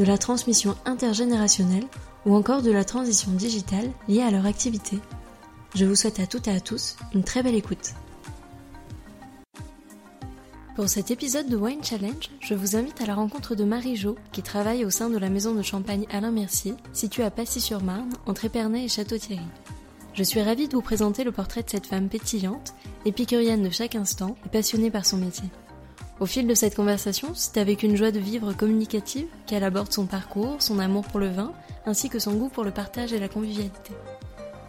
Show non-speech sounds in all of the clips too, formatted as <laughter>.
de la transmission intergénérationnelle ou encore de la transition digitale liée à leur activité. Je vous souhaite à toutes et à tous une très belle écoute. Pour cet épisode de Wine Challenge, je vous invite à la rencontre de Marie Jo, qui travaille au sein de la maison de champagne Alain Mercier, située à Passy-sur-Marne, entre Épernay et Château-Thierry. Je suis ravie de vous présenter le portrait de cette femme pétillante, épicurienne de chaque instant et passionnée par son métier. Au fil de cette conversation, c'est avec une joie de vivre communicative qu'elle aborde son parcours, son amour pour le vin, ainsi que son goût pour le partage et la convivialité.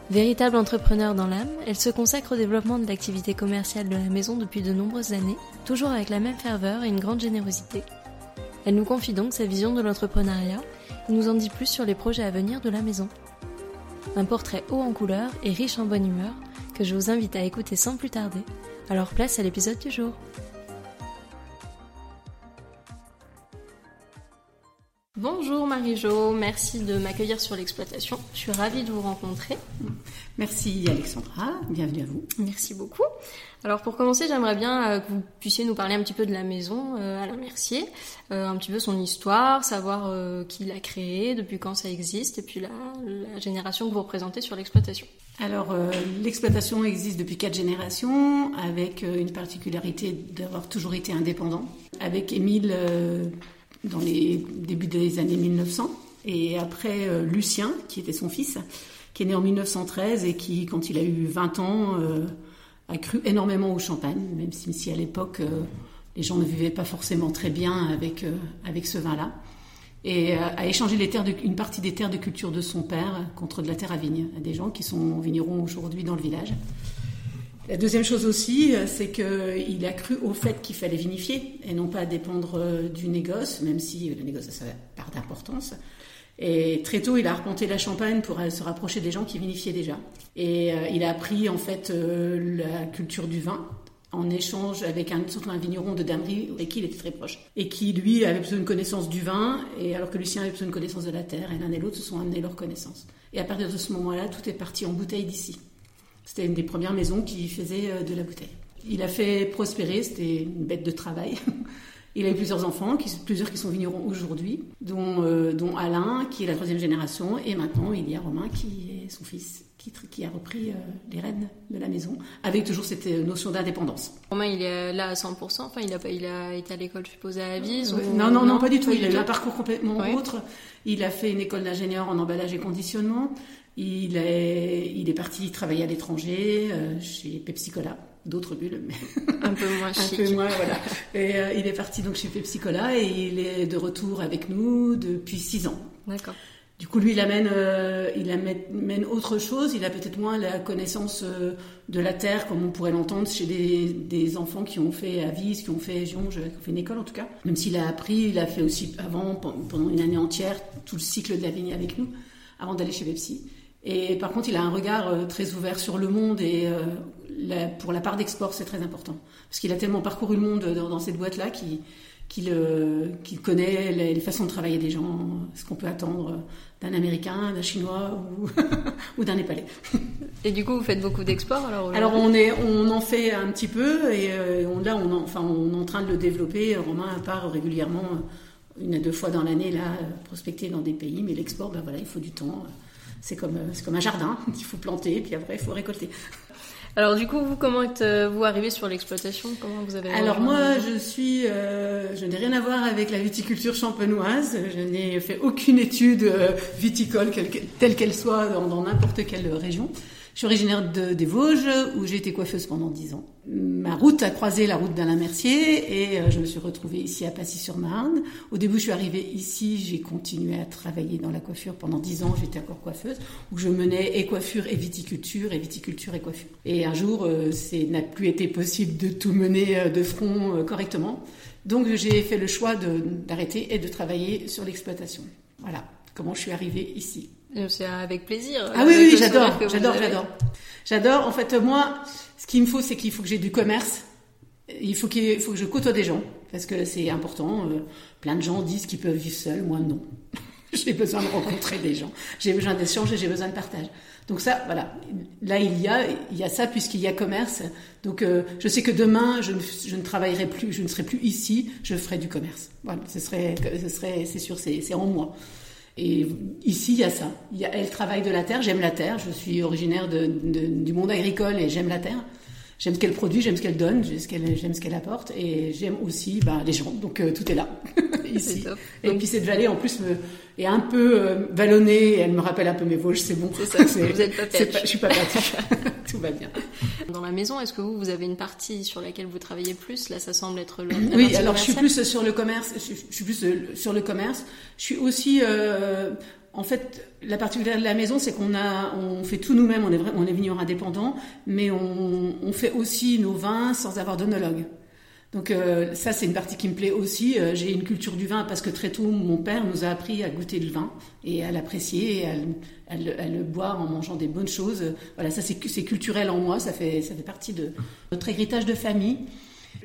Véritable entrepreneur dans l'âme, elle se consacre au développement de l'activité commerciale de la maison depuis de nombreuses années, toujours avec la même ferveur et une grande générosité. Elle nous confie donc sa vision de l'entrepreneuriat et nous en dit plus sur les projets à venir de la maison. Un portrait haut en couleurs et riche en bonne humeur que je vous invite à écouter sans plus tarder. Alors place à l'épisode du jour. Bonjour Marie-Jo, merci de m'accueillir sur l'exploitation. Je suis ravie de vous rencontrer. Merci Alexandra, bienvenue à vous. Merci beaucoup. Alors pour commencer, j'aimerais bien euh, que vous puissiez nous parler un petit peu de la maison euh, Alain Mercier, euh, un petit peu son histoire, savoir qui l'a créée, depuis quand ça existe, et puis la, la génération que vous représentez sur l'exploitation. Alors l'exploitation existe depuis quatre générations, avec une particularité d'avoir toujours été indépendant. Avec Émile dans les débuts des années 1900. Et après, euh, Lucien, qui était son fils, qui est né en 1913 et qui, quand il a eu 20 ans, euh, a cru énormément au champagne, même si, à l'époque, euh, les gens ne vivaient pas forcément très bien avec, avec ce vin-là. Et a échangé les terres une partie des terres de culture de son père contre de la terre à vigne, à des gens qui sont vignerons aujourd'hui dans le village. La deuxième chose aussi, euh, c'est qu'il a cru au fait qu'il fallait vinifier et non pas dépendre euh, du négoce, même si le négoce a sa part d'importance. Et très tôt, il a arpenté la Champagne pour se rapprocher des gens qui vinifiaient déjà. Et euh, il a appris en fait la culture du vin en échange avec un vigneron de Damery avec qui il était très proche. Et qui, lui, avait besoin de connaissance du vin, et alors que Lucien avait besoin de connaissance de la terre. Et l'un et l'autre se sont amenés leur connaissance. Et à partir de ce moment-là, tout est parti en bouteille d'ici. C'était une des premières maisons qui faisait euh, de la bouteille. Il a fait prospérer, c'était une bête de travail. <laughs> Il a eu plusieurs enfants, plusieurs qui sont vignerons aujourd'hui, dont, euh, dont, Alain, qui est la troisième génération, et maintenant il y a Romain, qui est son fils, qui, qui a repris euh, les rênes de la maison, avec toujours cette notion d'indépendance. Romain, il est là à 100%, enfin, il a, il a été à l'école, je suppose, à Avise non, non, non, pas du tout. Il a eu un parcours complètement autre. Il a fait une école d'ingénieur en emballage et conditionnement. Il est, il est parti travailler à l'étranger, euh, chez Pepsi Cola, d'autres bulles, mais <laughs> un peu moins chic. un peu moins, voilà. Et euh, il est parti donc chez Pepsi Cola et il est de retour avec nous depuis six ans. D'accord. Du coup, lui, il amène, euh, il amène autre chose. Il a peut-être moins la connaissance de la terre, comme on pourrait l'entendre chez des, des, enfants qui ont fait Avis, qui ont fait Jonge, qui ont fait une école en tout cas. Même s'il a appris, il a fait aussi avant, pendant une année entière, tout le cycle de la vigne avec nous, avant d'aller chez Pepsi. Et par contre, il a un regard euh, très ouvert sur le monde et euh, pour la part d'export, c'est très important. Parce qu'il a tellement parcouru le monde dans, cette boîte-là qu'il euh, connaît les, façons de travailler des gens, ce qu'on peut attendre d'un Américain, d'un Chinois ou, <laughs> ou d'un Népalais. Et du coup, vous faites beaucoup d'exports alors Alors on, est, on en fait un petit peu et on, là, on, enfin, on est en train de le développer. Romain part régulièrement, une à deux fois dans l'année, là, prospecter dans des pays, mais l'export, ben voilà, il faut du temps c'est comme, euh, comme un jardin, <laughs> il faut planter, puis après il faut récolter. Alors du coup, vous, comment êtes-vous arrivé sur l'exploitation? Comment vous avez Alors moi, je suis, euh, je n'ai rien à voir avec la viticulture champenoise. Je n'ai fait aucune étude euh, viticole telle qu'elle soit dans n'importe quelle région. Je suis originaire de, des Vosges, où j'ai été coiffeuse pendant dix ans. Ma route a croisé la route d'Alain Mercier et euh, je me suis retrouvée ici à Passy-sur-Marne. Au début, je suis arrivée ici, j'ai continué à travailler dans la coiffure pendant dix ans. J'étais encore coiffeuse, où je menais et coiffure et viticulture, et viticulture et coiffure. Et un jour, euh, c'est n'a plus été possible de tout mener euh, de front correctement. Donc, j'ai fait le choix d'arrêter et de travailler sur l'exploitation. Voilà. comment je suis arrivée ici. C'est avec plaisir. Ah oui, oui, j'adore, j'adore, j'adore. J'adore. En fait, moi, ce qu'il me faut, c'est qu'il faut que j'ai du commerce. Il faut, qu'il faut que je côtoie des gens, parce que c'est important. Euh, plein de gens disent qu'ils peuvent vivre seuls, moi non. <laughs> j'ai besoin de rencontrer des gens. J'ai besoin d'échanger, j'ai besoin de partage. Donc ça, voilà. Là, il y a, il y a ça puisqu'il y a commerce. Donc, euh, je sais que demain, je ne, je ne, travaillerai plus, je ne serai plus ici, je ferai du commerce. Voilà, ce serait, ce serait, c'est sûr, c'est en moi. Et ici, il y a ça. Il y a, elle travaille de la terre, j'aime la terre. Je suis originaire du monde agricole et j'aime la terre. J'aime ce qu'elle produit, j'aime ce qu'elle donne, j'aime ce qu'elle apporte, et j'aime aussi bah, les gens. Donc euh, tout est là <laughs> ici. Et puis cette vallée, en plus, me, est un peu euh, vallonnée. Elle me rappelle un peu mes Vosges. C'est bon. C'est ça. <laughs> vous êtes pas, Je suis pas perdue. <laughs> tout va bien. Dans la maison, est-ce que vous, vous avez une partie sur laquelle vous travaillez plus? Là, ça semble être le. Oui, alors je suis plus sur le commerce. Je, suis plus euh, sur le commerce. Je suis aussi en fait, la particularité de la maison, c'est qu'on a, on fait tout nous-mêmes. On est vrai, on est vigneron indépendant, mais on, on, fait aussi nos vins sans avoir d'onologue. Donc euh, ça, c'est une partie qui me plaît aussi. Euh, j'ai une culture du vin parce que très tôt, mon père nous a appris à goûter le vin et à l'apprécier et à, le boire en mangeant des bonnes choses. Voilà, ça c'est culturel en moi. Ça fait ça fait partie de notre héritage de famille.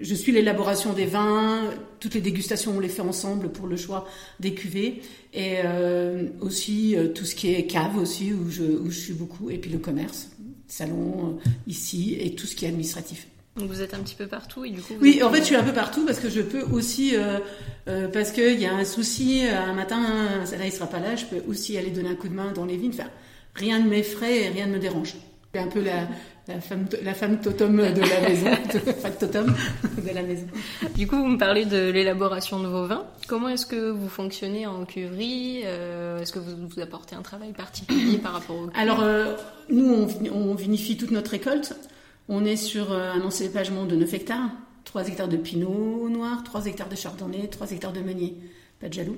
Je suis l'élaboration des vins, toutes les dégustations on les fait ensemble pour le choix des cuvées et euh, aussi euh, tout ce qui est cave aussi où je, où je suis beaucoup et puis le commerce, salon euh, ici et tout ce qui est administratif. Donc vous êtes un petit peu partout et du coup. oui, en fait, je suis un peu partout parce que je peux aussi, euh, euh, parce qu'il y a un souci, un matin, là il sera pas là, je peux aussi aller donner un coup de main dans les vignes. Enfin, rien ne m'effraie et rien ne me dérange. C'est un peu la, la femme, la femme totem de la maison, <laughs> totem de la maison. Du coup, vous me parlez de l'élaboration de vos vins. Comment est-ce que vous fonctionnez en cuverie euh, Est-ce que vous, vous apportez un travail particulier par rapport au Alors, euh, nous, on, on, vinifie toute notre récolte. On est sur euh, un encépagement de 9 hectares. 3 hectares de pinot noir, 3 hectares de chardonnay, 3 hectares de meunier. Pas de jaloux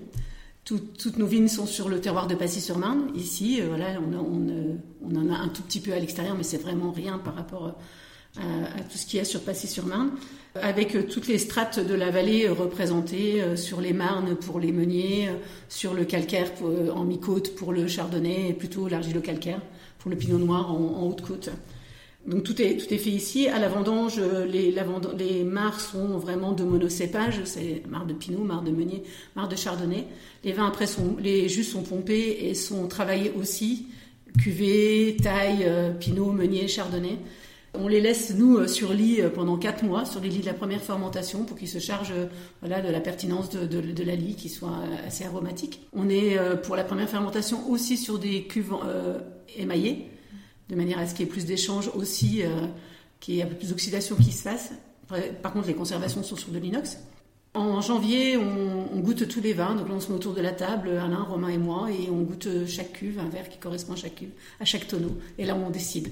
toutes nos vignes sont sur le terroir de Passy-sur-Marne. Ici, euh, voilà, on, en a un tout petit peu à l'extérieur, mais c'est vraiment rien par rapport à, tout ce qu'il y a sur Passy-sur-Marne. Avec euh, toutes les strates de la vallée euh, représentées sur les marnes pour les meuniers, sur le calcaire en mi-côte pour le chardonnay et plutôt l'argilo-calcaire pour le pinot noir en haute-côte. Donc tout est, tout est fait ici. À la vendange, les, la les mares sont vraiment de monocépage. C'est marre de Pinot, marre de Meunier, marre de Chardonnay. Les vins après sont, les jus sont pompés et sont travaillés aussi. Cuvée, taille, euh, Pinot, Meunier, Chardonnay. On les laisse, nous, euh, sur lit euh, pendant quatre mois, sur les lits de la première fermentation, pour qu'ils se chargent voilà, de la pertinence de, de, la lit, qui soit assez aromatique. On est, pour la première fermentation, aussi sur des cuves émaillées de manière à ce qu'il y ait plus d'échanges aussi, euh, qu'il y ait plus d'oxydation qui se fasse. Par contre, les conservations sont sur de l'inox. En janvier, on, goûte tous les vins. Donc là, on se met autour de la table, Alain, Romain et moi, et on goûte chaque cuve, un verre qui correspond à chaque cuve, à chaque tonneau. Et là, on décide.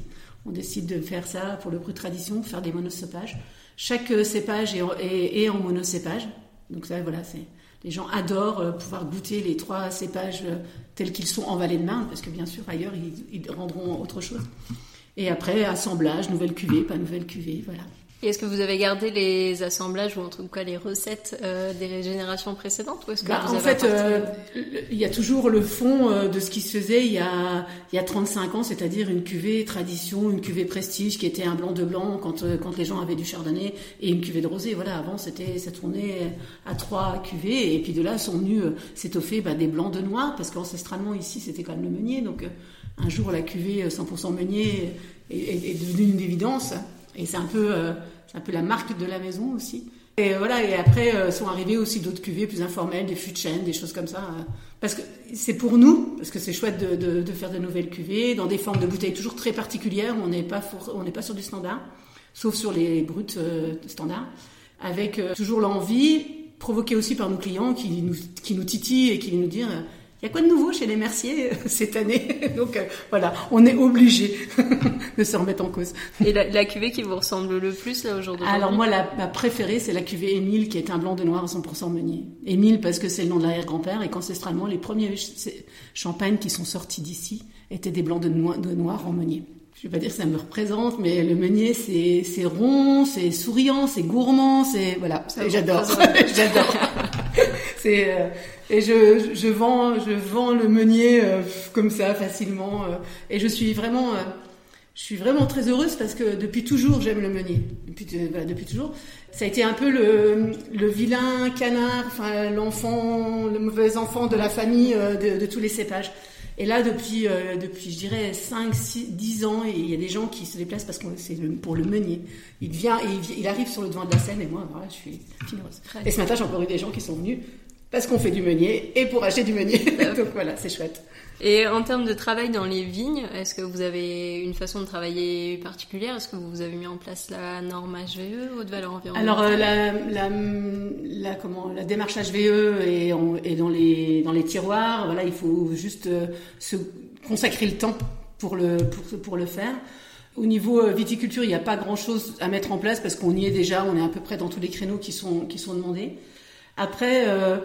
On décide de faire ça pour le bruit tradition, faire des monocépages. Chaque cépage est, est, est en monocépage. Donc ça, voilà, c'est les gens adorent euh, pouvoir goûter les trois cépages euh, tels qu'ils sont en vallée de Marne, parce que bien sûr, ailleurs, ils, rendront autre chose. Et après, assemblage, nouvelle cuvée, pas nouvelle cuvée, voilà. Et est-ce que vous avez gardé les assemblages ou en tout cas les recettes euh, des générations précédentes ou est-ce que bah, vous En fait, euh, il y a toujours le fond euh, de ce qui se faisait il y a, il y a 35 ans, c'est-à-dire une cuvée tradition, une cuvée prestige qui était un blanc de blanc quand, quand les gens avaient du chardonnay et une cuvée de rosé. Voilà, avant c'était ça tournait à trois cuvées et puis de là sont venus s'étoffer bah, des blancs de noir parce qu'ancestralement ici c'était quand même le meunier. Donc un jour la cuvée 100% meunier est, est, est devenue une évidence. Et c'est un peu, euh, un peu la marque de la maison aussi. Et voilà, et après euh, sont arrivés aussi d'autres cuvées plus informelles, des fûts de chêne, des choses comme ça. Euh, parce que c'est pour nous, parce que c'est chouette de, faire de nouvelles cuvées dans des formes de bouteilles toujours très particulières. On n'est pas, pas sur du standard, sauf sur les brutes standards, avec toujours l'envie provoquée aussi par nos clients qui nous, qui nous titillent et qui nous disent il y a quoi de nouveau chez les Merciers euh, <laughs> cette année <laughs> Donc euh, voilà, on est obligé <laughs> de se remettre en cause. Et la, cuvée qui vous ressemble le plus là aujourd'hui Alors moi, la, ma préférée, c'est la cuvée Émile qui est un blanc de noir à 100% meunier. Émile parce que c'est le nom de l'arrière-grand-père et qu'ancestralement, les premiers champagnes qui sont sortis d'ici étaient des blancs de, noir, de noir en meunier. Je vais pas dire que ça me représente, mais le meunier, c'est rond, c'est souriant, c'est gourmand, c'est voilà, j'adore, j'adore. <laughs> c'est euh, et je, vends je vends le meunier euh, comme ça facilement euh, et je suis vraiment je suis vraiment très heureuse parce que depuis toujours j'aime le meunier. Depuis bah, toujours. Ça a été un peu le, vilain canard enfin l'enfant le mauvais enfant de la famille de tous les cépages et là, depuis, euh, depuis je dirais 5, 6, 10 ans, il y a des gens qui se déplacent parce que c'est pour le meunier. Il vient, il, il, arrive sur le devant de la scène et moi, voilà, je suis fineuse. Et ce matin, j'ai encore eu des gens qui sont venus parce qu'on fait du meunier et pour acheter du meunier. <laughs> <laughs> Donc voilà, c'est chouette. Et en termes de travail dans les vignes, est-ce que vous avez une façon de travailler particulière? Est-ce que vous avez mis en place la norme HVE, haute valeur environnementale? Alors euh, la, la, la, comment, la démarche HVE est, est, dans, les, dans les tiroirs. Voilà, il faut juste euh, se consacrer le temps pour le, pour, pour le faire. Au niveau euh, viticulture, il n'y a pas grand-chose à mettre en place parce qu'on y est déjà, on est à peu près dans tous les créneaux qui sont, qui sont demandés. Après, euh,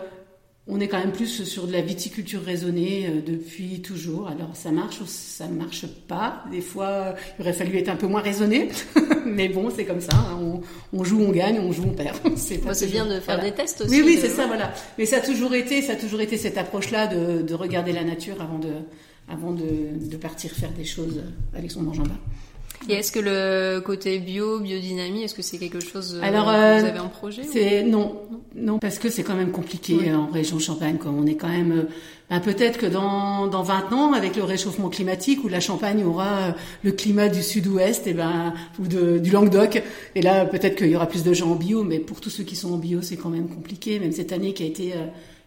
on est quand même plus sur de la viticulture raisonnée euh, depuis toujours. Alors ça marche ou ça marche pas. Des fois, il aurait fallu être un peu moins raisonné, <laughs> mais bon, c'est comme ça. Hein. On, joue, on gagne, on joue, on perd. <laughs> C'est bien de faire des tests aussi. Oui, oui, c'est ça, voilà. Mais ça a toujours été, ça a toujours été cette approche-là de, de, regarder la nature avant de, avant de, de partir faire des choses avec son manche en bas. Et est-ce que le côté bio, biodynamie, est-ce que c'est quelque chose euh, que vous euh, avez en projet C'est non, non, parce que c'est quand même compliqué en région Champagne. Comme on est quand même, euh, ben, peut-être que dans dans 20 ans, avec le réchauffement climatique, où la Champagne aura le climat du Sud-Ouest, et ben ou de, du Languedoc, et là peut-être qu'il y aura plus de gens en bio, mais pour tous ceux qui sont en bio, c'est quand même compliqué. Même cette année qui a été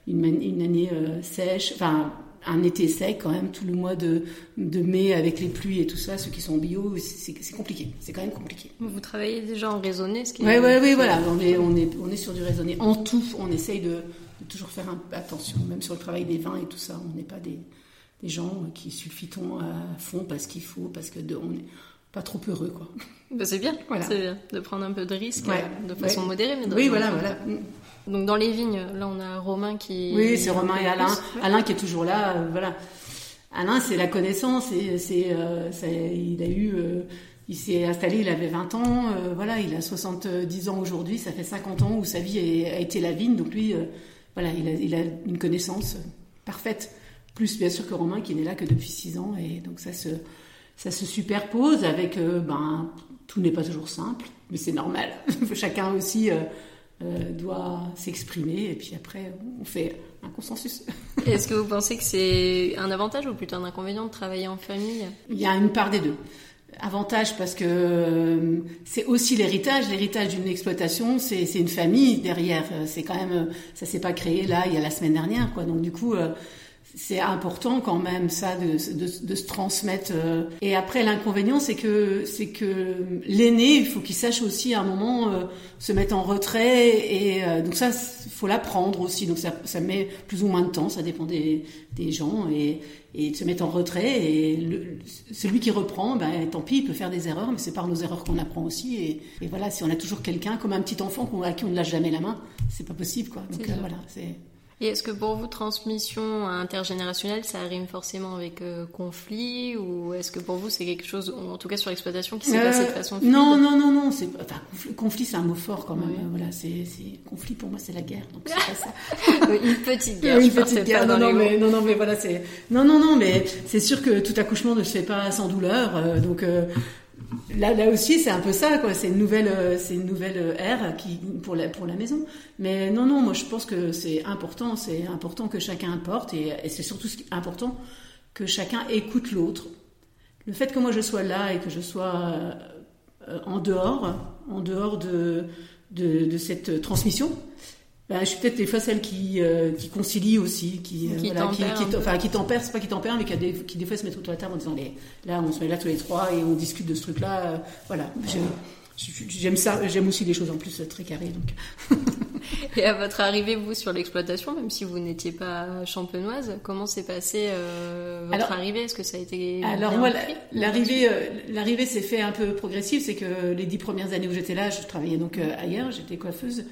une, une année sèche, enfin un été sec quand même, tout le mois de, de mai avec les pluies et tout ça, ceux qui sont bio, c'est compliqué. C'est quand même compliqué. Vous travaillez déjà en raisonné ce qui Oui, oui, oui, voilà. On est, on, est, on est sur du raisonné. En tout, on essaye de, toujours faire attention, même sur le travail des vins et tout ça. On n'est pas des, des gens qui sulfitons à fond parce qu'il faut, parce que de, on n'est pas trop heureux, quoi. Bah, c'est bien, voilà. c'est bien de prendre un peu de risque euh, de façon modérée. Mais oui, voilà, voilà. Donc dans les vignes, là on a Romain qui. Oui, c'est Romain et Alain. Alain qui est toujours là, euh, voilà. Alain, c'est la connaissance et c'est, euh, il a eu, euh, il s'est installé, il avait 20 ans, voilà, il a 70 ans aujourd'hui, ça fait 50 ans où sa vie a, été la vigne, donc lui, voilà, il a, il a, une connaissance parfaite. Plus bien sûr que Romain qui n'est là que depuis 6 ans et donc ça se, ça se superpose avec, ben, tout n'est pas toujours simple, mais c'est normal. <laughs> Chacun aussi euh, doit s'exprimer et puis après on fait un consensus. Est-ce que vous pensez que c'est un avantage ou plutôt un inconvénient de travailler en famille? Il y a une part des deux. Avantage parce que euh, c'est aussi l'héritage, l'héritage d'une exploitation, c'est une famille derrière. C'est quand même, ça s'est pas créé là il y a la semaine dernière, quoi. Donc du coup, euh, c'est important quand même ça de, de, de se transmettre. Euh. Et après l'inconvénient c'est que c'est que l'aîné il faut qu'il sache aussi à un moment euh, se mettre en retrait et euh, donc ça faut l'apprendre aussi donc ça, ça met plus ou moins de temps ça dépend des, des gens et, et de se mettre en retrait et le, celui qui reprend ben tant pis il peut faire des erreurs mais c'est par nos erreurs qu'on apprend aussi et, et, voilà si on a toujours quelqu'un comme un petit enfant à qui on ne lâche jamais la main c'est pas possible quoi donc voilà c'est et est-ce que pour vous, transmission intergénérationnelle, ça rime forcément avec euh, conflit Ou est-ce que pour vous, c'est quelque chose, en tout cas sur l'exploitation, qui s'est passé de euh, façon fluide Non, non, non, non. C'est, enfin, conflit, c'est un mot fort quand même. Voilà, c'est, conflit pour moi, c'est la guerre. Donc c'est pas ça. <laughs> une petite guerre. <laughs> une petite guerre. Non, non, mais, non, non, mais voilà, c'est. Non, non, non, mais c'est sûr que tout accouchement ne se fait pas sans douleur. Euh, donc là, aussi, c'est un peu ça, quoi. C'est une nouvelle, euh, c'est une nouvelle euh, ère qui pour la pour la maison. Mais non, non, moi je pense que c'est important, c'est important que chacun apporte et, c'est surtout important que chacun écoute l'autre. Le fait que moi je sois là et que je sois euh, en dehors, en dehors de, de, de cette transmission, ben, je suis peut-être des fois celle qui, euh, qui concilie aussi, qui, qui voilà, qui, qui, enfin, qui tempère, c'est pas qui tempère, mais qui, a des, qui des fois se met autour de la table en disant les, là, on se met là tous les trois et on discute de ce truc-là. Euh, voilà. J'aime ça, j'aime aussi les choses en plus très carrées. Donc. <laughs> et à votre arrivée, vous, sur l'exploitation, même si vous n'étiez pas champenoise, comment s'est passée euh, votre arrivée? Est-ce que ça a été Alors moi, l'arrivée, l'arrivée s'est fait un peu progressive. C'est que les dix premières années où j'étais là, je travaillais donc ailleurs, j'étais coiffeuse.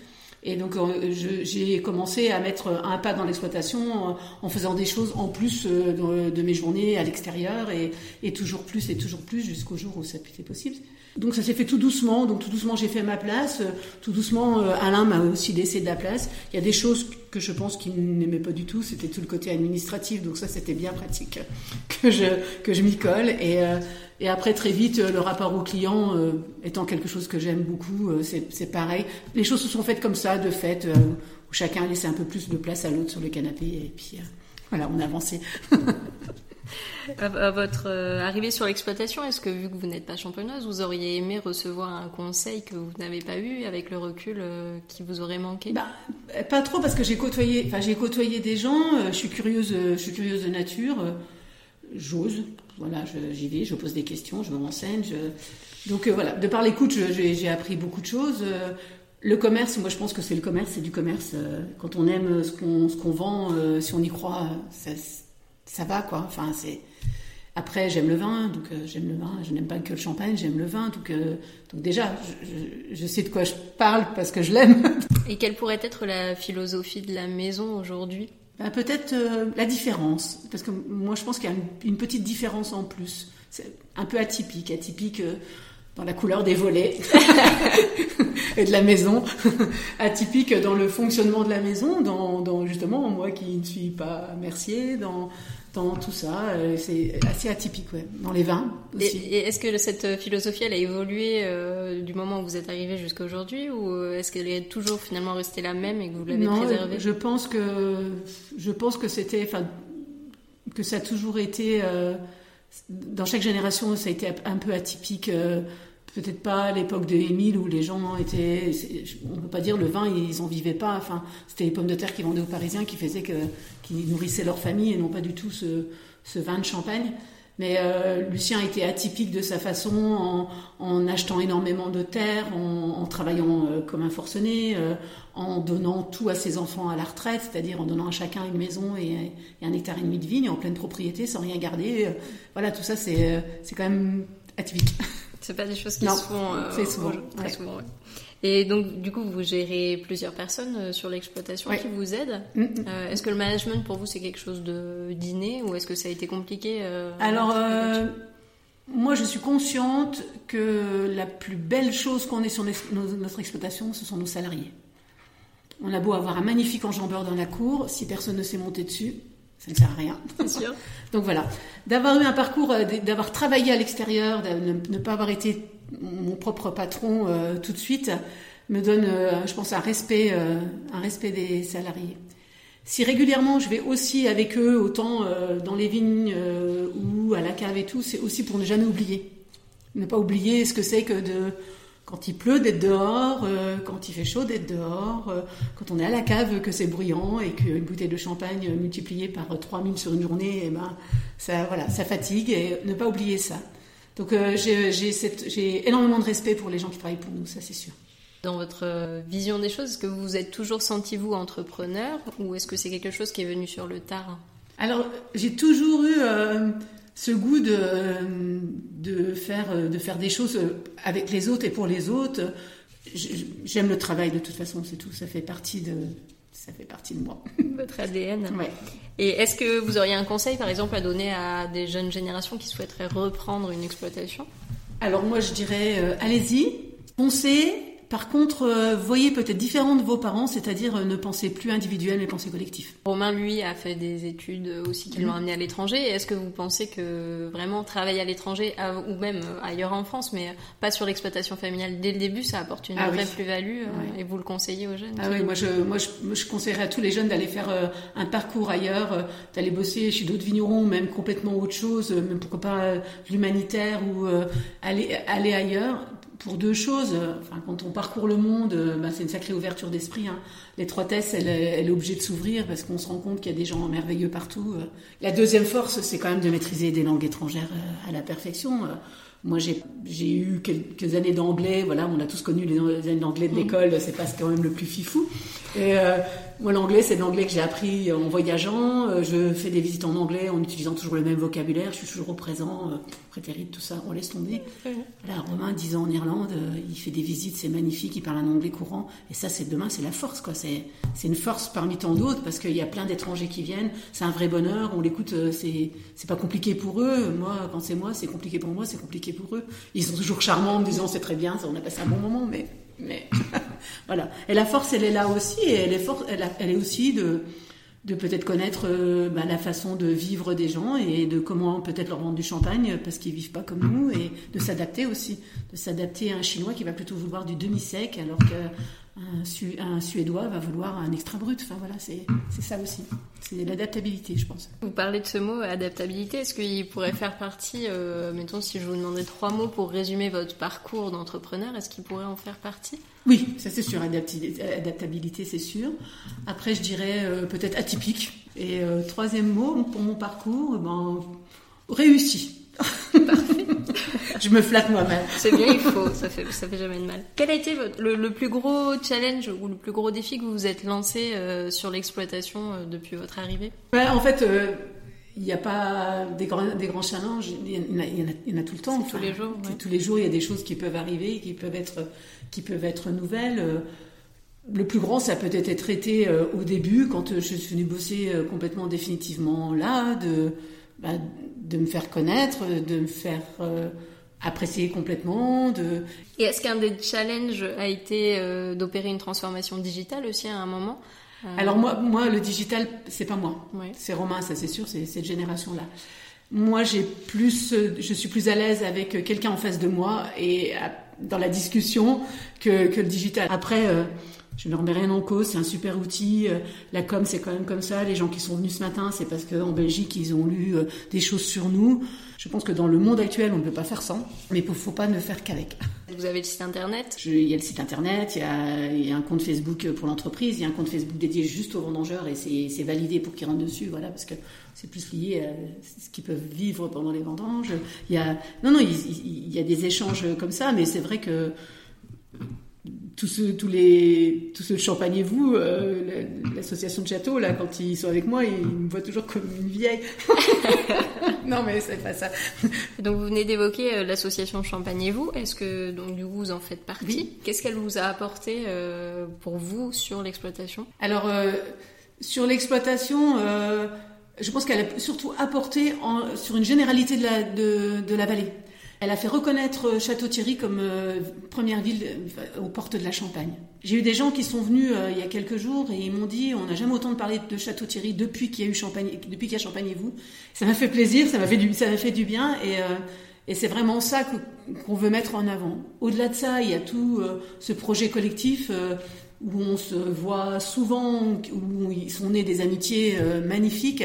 Et donc euh, j'ai commencé à mettre un pas dans l'exploitation euh, en faisant des choses en plus euh, de, mes journées à l'extérieur et, et, toujours plus et toujours plus jusqu'au jour où ça été possible. Donc ça s'est fait tout doucement, donc tout doucement j'ai fait ma place, tout doucement Alain m'a aussi laissé de la place. Il y a des choses que je pense qu'il n'aimait pas du tout, c'était tout le côté administratif. Donc ça, c'était bien pratique <laughs> que je, que je m'y colle. Et, euh, et après, très vite, le rapport au client euh, étant quelque chose que j'aime beaucoup, euh, c'est pareil. Les choses se sont faites comme ça, de fait, où chacun laissait un peu plus de place à l'autre sur le canapé. Et puis voilà, on a avancé. <laughs> À, votre euh, arrivée sur l'exploitation, est-ce que vu que vous n'êtes pas champenoise, vous auriez aimé recevoir un conseil que vous n'avez pas eu avec le recul euh, qui vous aurait manqué? Bah, Pas trop parce que j'ai côtoyé, j'ai côtoyé des gens. Euh, je suis curieuse, je suis curieuse de nature. J'ose, voilà, j'y vais, je pose des questions, je me renseigne. Donc voilà, de par l'écoute, j'ai appris beaucoup de choses. Le commerce, moi je pense que c'est le commerce, c'est du commerce. Quand on aime ce qu'on vend, si on y croit, ça, ça va quoi. Enfin, c'est. Après, j'aime le vin, donc euh, j'aime le vin. Je n'aime pas que le champagne, j'aime le vin. Donc, euh, donc déjà, je, sais de quoi je parle parce que je l'aime. <laughs> Et quelle pourrait être la philosophie de la maison aujourd'hui? Bah, Peut-être euh, la différence, parce que moi, je pense qu'il y a une, petite différence en plus. C'est un peu atypique, atypique dans la couleur des volets <laughs> et de la maison, <laughs> atypique dans le fonctionnement de la maison, dans, dans justement moi qui ne suis pas mercier, dans dans tout ça. Euh, c'est assez atypique, ouais. Dans les vins aussi. Et, est-ce que cette philosophie, elle a évolué euh, du moment où vous êtes arrivé jusqu'à aujourd'hui, ou euh, est-ce qu'elle est toujours finalement restée la même et que vous l'avez préservée? Je pense que je pense que c'était, enfin, que ça a toujours été. Dans chaque génération, ça a été un peu atypique peut-être pas à l'époque de Émile où les gens étaient, on peut pas dire le vin, ils en vivaient pas. Enfin, c'était les pommes de terre qui vendaient aux Parisiens qui faisaient que, nourrissaient leur famille et non pas du tout ce vin de champagne. Mais euh, Lucien était atypique de sa façon en, en achetant énormément de terre, en, en travaillant euh, comme un forcené, euh, en donnant tout à ses enfants à la retraite, c'est-à-dire en donnant à chacun une maison et, et, un hectare et demi de vigne en pleine propriété sans rien garder. voilà, tout ça c'est quand même atypique. C'est pas des choses qui se font euh, souvent, très souvent. Et donc, du coup, vous gérez plusieurs personnes euh, sur l'exploitation qui vous aident. Mm, mm. Euh, est-ce que le management pour vous c'est quelque chose de d'inné ou est-ce que ça a été compliqué Alors, moi, je suis consciente que la plus belle chose qu'on ait sur notre exploitation, ce sont nos salariés. On a beau avoir un magnifique enjambeur dans la cour, si personne ne s'est monté dessus, ça ne sert à rien. Sûr. <laughs> Donc voilà, d'avoir eu un parcours, euh, d'avoir travaillé à l'extérieur, de ne pas avoir été mon propre patron euh, tout de suite, me donne, euh, je pense, un respect, un respect des salariés. Si régulièrement je vais aussi avec eux, autant dans les vignes ou à la cave et tout, c'est aussi pour ne jamais oublier. Ne pas oublier ce que c'est que de quand il pleut d'être dehors, euh, quand il fait chaud d'être dehors, euh, quand on est à la cave que c'est bruyant et qu'une bouteille de champagne multipliée par 3000 sur une journée, eh ben, ça, voilà, ça fatigue et ne pas oublier ça. Donc euh, j'ai énormément de respect pour les gens qui travaillent pour nous, ça c'est sûr. Dans votre vision des choses, est-ce que vous vous êtes toujours senti vous entrepreneur ou est-ce que c'est quelque chose qui est venu sur le tard? Alors j'ai toujours eu ce goût de, de, faire, de faire des choses avec les autres et pour les autres. J'aime le travail de toute façon, c'est tout. Ça fait partie de, ça fait partie de moi. <laughs> Votre ADN. Ouais. Et est-ce que vous auriez un conseil, par exemple, à donner à des jeunes générations qui souhaiteraient reprendre une exploitation? Alors moi, je dirais, euh, allez-y, foncez, par contre, euh, voyez peut-être différent de vos parents, c'est-à-dire euh, ne pensez plus individuel, mais pensez collectif. Romain, lui, a fait des études aussi qui l'ont mhm. amené à l'étranger. Est-ce que vous pensez que vraiment travailler à l'étranger, ou même euh, ailleurs en France, mais pas sur l'exploitation familiale dès le début, ça apporte une ah vraie plus-value et vous le conseillez aux jeunes Ah oui, moi je, moi, je, conseillerais à tous les jeunes d'aller faire un parcours ailleurs, d'aller bosser chez d'autres vignerons, même complètement autre chose, même pourquoi pas l'humanitaire ou aller, aller ailleurs pour deux choses. Enfin, quand on parcourt le monde, euh, bah, c'est une sacrée ouverture d'esprit. Hein. L'étroitesse, elle, elle, est obligée de s'ouvrir parce qu'on se rend compte qu'il y a des gens merveilleux partout. Euh. La deuxième force, c'est quand même de maîtriser des langues étrangères euh, à la perfection. Moi, j'ai eu quelques années d'anglais. Voilà, on a tous connu les années d'anglais de mmh. l'école. C'est pas quand même le plus fifou. Et moi, l'anglais, c'est l'anglais que j'ai appris en voyageant. Euh, je fais des visites en anglais en utilisant toujours le même vocabulaire. Je suis toujours au présent, euh, prétérit, tout ça. On laisse tomber. Là, Romain, 10 ans en Irlande, euh, il fait des visites, c'est magnifique. Il parle un anglais courant. Et ça, c'est demain, c'est la force, quoi. C'est une force parmi tant d'autres parce qu'il y a plein d'étrangers qui viennent. C'est un vrai bonheur. On l'écoute, c'est pas compliqué pour eux. Moi, quand c'est moi, c'est compliqué pour moi, c'est compliqué pour eux. Ils sont toujours charmants en me disant c'est très bien, ça, on a passé un bon moment, mais Mais <laughs> voilà. Et la force, elle est là aussi, et elle est, elle, est aussi de, de peut-être connaître euh, bah, la façon de vivre des gens et de comment peut-être leur vendre du champagne parce qu'ils vivent pas comme nous et de s'adapter aussi, de s'adapter à un Chinois qui va plutôt vouloir du demi-sec alors qu'un Suédois va vouloir un extra brut. Enfin voilà, c'est ça aussi. C'est l'adaptabilité, je pense. Vous parlez de ce mot adaptabilité. Est-ce qu'il pourrait faire partie, euh, mettons, si je vous demandais trois mots pour résumer votre parcours d'entrepreneur, est-ce qu'il pourrait en faire partie? Oui, ça c'est sûr. Adaptabilité, c'est sûr. Après, je dirais euh, peut-être atypique. Et euh, troisième mot pour mon parcours, ben, réussi. Parfait. <laughs> je me flatte moi-même. C'est bien, il faut, ça fait, ça fait jamais de mal. Quel a été le, plus gros challenge ou le plus gros défi que vous vous êtes lancé euh, sur l'exploitation euh, depuis votre arrivée? En fait, euh, il n'y a pas des grands, des grands challenges, il y, en a, il y en a, tout le temps. tous les jours. Tous les jours, il y a des choses qui peuvent arriver, qui peuvent être, qui peuvent être nouvelles. Le plus grand, ça peut être traité au début, quand je suis venue bosser complètement définitivement là, de, bah, de me faire connaître, de me faire apprécier complètement. De... Et est-ce qu'un des challenges a été euh, d'opérer une transformation digitale aussi à un moment euh, Alors moi, moi, le digital, c'est pas moi. C'est Romain, ça c'est sûr, c'est cette génération-là. Moi, j'ai plus, je suis plus à l'aise avec quelqu'un en face de moi et dans la discussion que, que le digital. Après, euh, je ne remets rien en cause, c'est un super outil. La com, c'est quand même comme ça. Les gens qui sont venus ce matin, c'est parce qu'en Belgique, ils ont lu des choses sur nous. Je pense que dans le monde actuel, on ne peut pas faire sans, mais il ne faut pas ne faire qu'avec. Vous avez le site internet? Il y a le site internet, il y a, un compte Facebook pour l'entreprise, il y a un compte Facebook dédié juste aux vendangeurs et c'est validé pour qu'ils rentrent dessus, voilà, parce que c'est plus lié à ce qu'ils peuvent vivre pendant les vendanges. Il y a, non, non, il y a des échanges comme ça, mais c'est vrai que tous ceux, tous les, tous ceux Champagne et vous, euh, l'association de château, là, quand ils sont avec moi, ils me voient toujours comme une vieille. <laughs> non, mais c'est pas ça. Donc, vous venez d'évoquer euh, l'association Champagne et vous. Est-ce que, donc, du coup, vous en faites partie? Qu'est-ce qu'elle vous a apporté euh, pour vous sur l'exploitation? Alors, sur l'exploitation, je pense qu'elle a surtout apporté en, sur une généralité de la, de, de la vallée. Elle a fait reconnaître euh, Château-Thierry comme euh, première ville euh, aux portes de la Champagne. J'ai eu des gens qui sont venus il y a quelques jours et ils m'ont dit on n'a jamais autant parlé de Château-Thierry depuis qu'il y a eu Champagne, depuis qu'il y a Champagne et vous. Ça m'a fait plaisir, ça m'a fait du, ça m'a fait du bien et, et c'est vraiment ça qu'on veut mettre en avant. Au-delà de ça, il y a tout ce projet collectif où on se voit souvent, où ils sont nés des amitiés magnifiques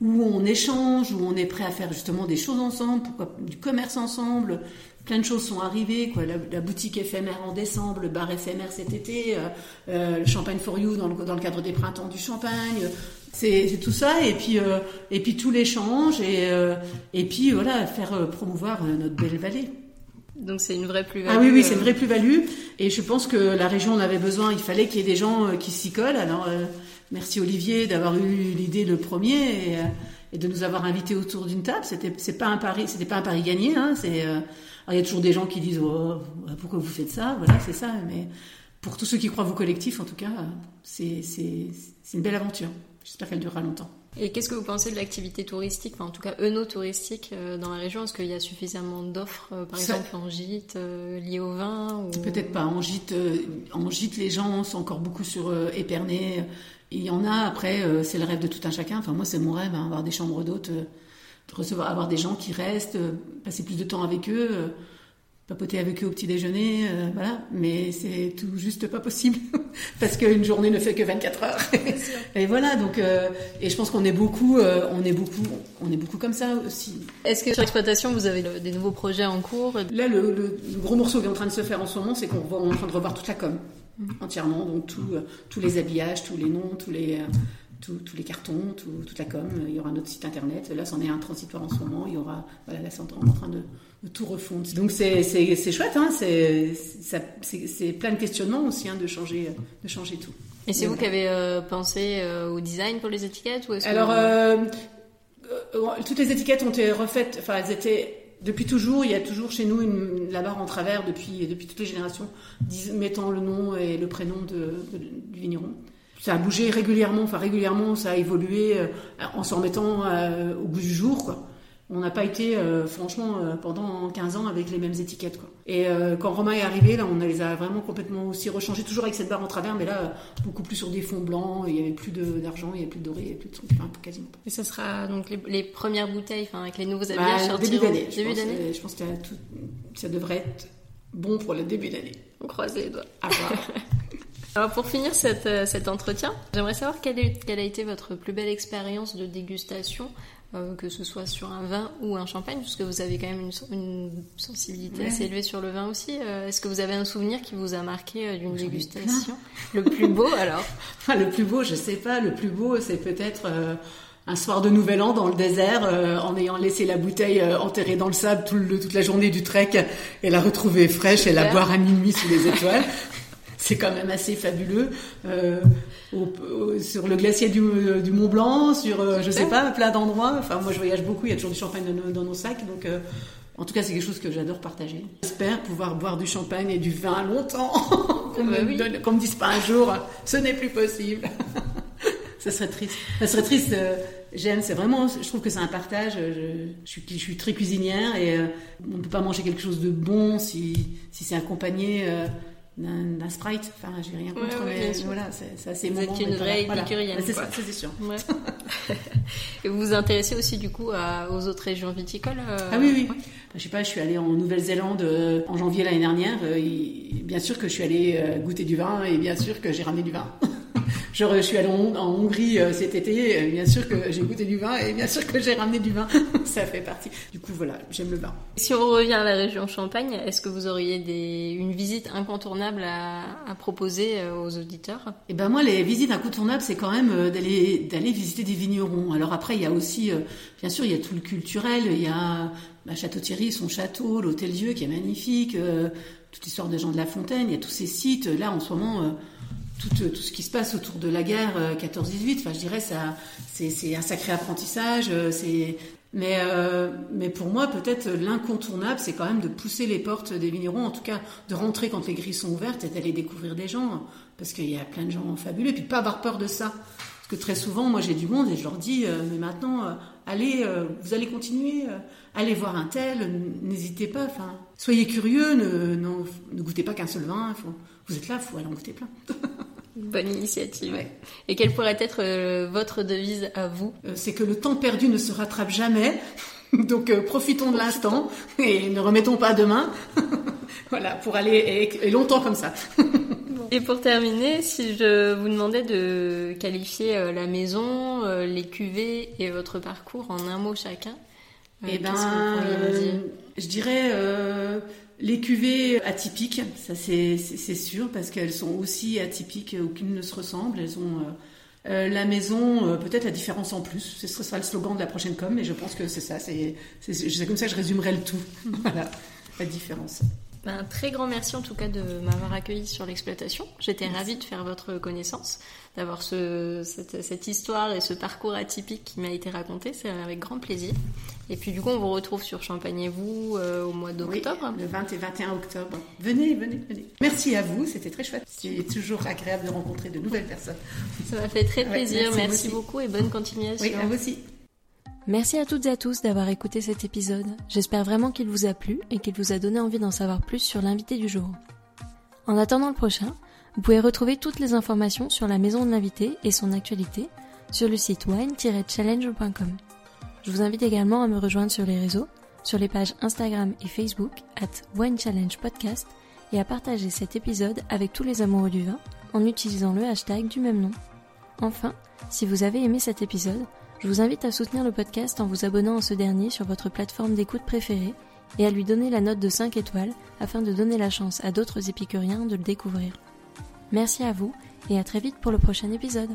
où on échange, où on est prêt à faire justement des choses ensemble, pourquoi du commerce ensemble. Plein de choses sont arrivées, quoi. La, boutique éphémère en décembre, le bar éphémère cet été, euh, euh, le Champagne for You dans le, dans le cadre des printemps du Champagne. C'est tout ça, et puis, euh, et puis tout l'échange, et, et puis voilà, faire promouvoir notre belle vallée. Donc c'est une vraie plus-value. Ah oui, oui, c'est une vraie plus-value. Et je pense que la région en avait besoin. Il fallait qu'il y ait des gens qui s'y collent. Alors, Merci Olivier d'avoir eu l'idée le premier et, de nous avoir invités autour d'une table. C'était c'est pas un pari, c'était pas un pari gagné. Hein, c'est euh, il y a toujours des gens qui disent oh, pourquoi vous faites ça, voilà c'est ça. Mais pour tous ceux qui croient vos collectifs, en tout cas, c'est c'est une belle aventure. J'espère qu'elle durera longtemps. Et qu'est-ce que vous pensez de l'activité touristique, enfin, en tout cas œno-touristique euh, dans la région Est-ce qu'il y a suffisamment d'offres, euh, par exemple en gîte, liées au vin Peut-être pas. En gîte, en gîte, les gens sont encore beaucoup sur Épernay, il y en a, après, euh, c'est le rêve de tout un chacun. Enfin, moi, c'est mon rêve, hein, avoir des chambres d'hôtes, euh, recevoir, avoir des gens qui restent, euh, passer plus de temps avec eux, papoter avec eux au petit déjeuner, voilà. Mais c'est tout juste pas possible, <laughs> parce qu'une journée ne fait que 24 heures. <laughs> et voilà, donc, et je pense qu'on est beaucoup, on est beaucoup, on est beaucoup comme ça aussi. Est-ce que sur l'exploitation, vous avez des nouveaux projets en cours? Là, le, le, gros morceau qui est en train de se faire en ce moment, c'est qu'on est en train de revoir toute la com. Mm. entièrement, donc tout, euh, tous les habillages, tous les noms, tous les, euh, tous, les cartons, toute la com. Il y aura notre site internet. Là, c'en est un transitoire en ce moment. Il y aura, voilà, là, c'est en train de, tout refondre. Donc c'est, c'est, chouette, hein, c'est, c'est, plein de questionnements aussi hein, de, changer, de changer tout. Et c'est vous qui avez euh, pensé au design pour les étiquettes ou Alors, toutes les étiquettes ont été refaites, enfin elles étaient depuis toujours, il y a toujours chez nous une, la barre en travers depuis, toutes les générations, mettant le nom et le prénom du vigneron. Ça a bougé régulièrement, enfin régulièrement, ça a évolué euh, en s'en remettant euh, au bout du jour. On n'a pas été, euh, franchement, euh, pendant 15 ans avec les mêmes étiquettes. Quoi. Et euh, quand Romain est arrivé, là, on les a vraiment complètement aussi rechangés, toujours avec cette barre en travers, mais là, beaucoup plus sur des fonds blancs, il n'y avait plus d'argent, il n'y avait plus de doré, il n'y avait plus de trucs, enfin, quasiment pas. Et ça sera donc les, premières bouteilles, enfin, avec les nouveaux habillages bah, Début d'année. Début d'année. Je pense que ça devrait être bon pour le début d'année. On croise les doigts. À voir. <laughs> Alors pour finir cet entretien, j'aimerais savoir quelle, est, quelle, a été votre plus belle expérience de dégustation que ce soit sur un vin ou un champagne, puisque vous avez quand même une, sensibilité assez élevée sur le vin aussi. Euh, est-ce que vous avez un souvenir qui vous a marqué euh, d'une dégustation? Le plus beau alors? <laughs> Le plus beau, je sais pas. Le plus beau, c'est peut-être un soir de Nouvel An dans le désert, en ayant laissé la bouteille enterrée dans le sable toute la journée du trek, et la retrouver fraîche et la boire à minuit sous les étoiles. <laughs> c'est quand même assez fabuleux. Euh, sur le glacier du, du Mont Blanc, sur, euh, je sais pas, plein d'endroits. Enfin, moi, je voyage beaucoup, il y a toujours du champagne dans, nos, sacs, donc... Euh, en tout cas, c'est quelque chose que j'adore partager. J'espère pouvoir boire du champagne et du vin longtemps. <laughs> qu'on bah me, me dise pas un jour, ce n'est plus possible. <laughs> ça serait triste. Ça serait triste. J'aime, c'est vraiment, je trouve que c'est un partage. Je, je, suis, je, suis, très cuisinière et on ne peut pas manger quelque chose de bon si, si c'est accompagné d'un sprite. Enfin, j'ai rien contre, mais voilà, c'est assez Vous êtes une vraie épicurienne. C'est ça, c'est sûr. <laughs> Et vous vous intéressez aussi du coup aux autres régions viticoles euh, Ah oui, oui. Je sais pas, je suis allée en Nouvelle-Zélande euh, en janvier l'année dernière. Euh, bien sûr que je suis allée goûter du vin et bien sûr que j'ai ramené du vin. <laughs> je, suis allée en, Hongrie euh, cet été, euh, bien sûr que j'ai goûté du vin et bien sûr que j'ai ramené du vin. <laughs> ça fait partie. Du coup, voilà, j'aime le vin. Si on revient à la région Champagne, est-ce que vous auriez des, une visite incontournable à, proposer euh, aux auditeurs? Eh ben moi, les visites incontournables, c'est quand même d'aller d'aller visiter des vignerons. Alors après, il y a aussi, bien sûr, il y a tout le culturel. Il y a bah, Château-Thierry, son château, l'Hôtel-Dieu qui est magnifique, toute l'histoire des gens de la Fontaine. Il y a tous ces sites. Là, en ce moment tout, tout, ce qui se passe autour de la guerre 14-18. Euh, enfin, je dirais ça, c'est un sacré apprentissage. Euh, euh, mais pour moi, peut-être l'incontournable, c'est quand même de pousser les portes des vignerons, en tout cas de rentrer quand les grilles sont ouvertes et d'aller découvrir des gens, parce qu'il y a plein de gens fabuleux, et puis pas avoir peur de ça. Parce que très souvent, moi j'ai du monde et je leur dis, mais maintenant, allez, vous allez continuer, allez voir un tel, n'hésitez pas, enfin, soyez curieux, ne, ne, goûtez pas qu'un seul vin, vous êtes là, il faut aller en goûter plein. <laughs> Bonne initiative. Et quelle pourrait être euh, votre devise à vous? Euh, C'est que le temps perdu ne se rattrape jamais. <laughs> Donc euh, profitons de l'instant et ne remettons pas demain. <laughs> voilà, pour aller et, longtemps comme ça. Et pour terminer, si je vous demandais de qualifier la maison, les cuvées et votre parcours en un mot chacun, eh ben, je dirais les cuvées atypiques, ça c'est sûr, parce qu'elles sont aussi atypiques, aucune ne se ressemble. Elles ont euh, euh, la maison, euh, peut-être la différence en plus. Ce sera le slogan de la prochaine com, mais je pense que c'est ça. C'est comme ça que je résumerai le tout. <laughs> voilà, la différence. Ben, un très grand merci en tout cas de m'avoir accueilli sur l'exploitation. J'étais ravie de faire votre connaissance d'avoir ce, cette, histoire et ce parcours atypique qui m'a été raconté. C'est avec grand plaisir. Et puis du coup, on vous retrouve sur Champagne et vous euh, au mois d'octobre. le 20 et 21 octobre. Venez, venez, venez. Merci à vous, c'était très chouette. C'est toujours agréable de rencontrer de nouvelles personnes. Ça m'a fait très plaisir. merci, beaucoup et bonne continuation. Oui, à vous aussi. Merci à toutes et à tous d'avoir écouté cet épisode. J'espère vraiment qu'il vous a plu et qu'il vous a donné envie d'en savoir plus sur l'invité du jour. En attendant le prochain, vous pouvez retrouver toutes les informations sur la maison de l'invité et son actualité sur le site wine-challenge.com. Je vous invite également à me rejoindre sur les réseaux, sur les pages Instagram et Facebook at Wine Challenge Podcast et à partager cet épisode avec tous les amoureux du vin en utilisant le hashtag du même nom. Enfin, si vous avez aimé cet épisode, je vous invite à soutenir le podcast en vous abonnant à ce dernier sur votre plateforme d'écoute préférée et à lui donner la note de 5 étoiles afin de donner la chance à d'autres épicuriens de le découvrir. Merci à vous et à très vite pour le prochain épisode.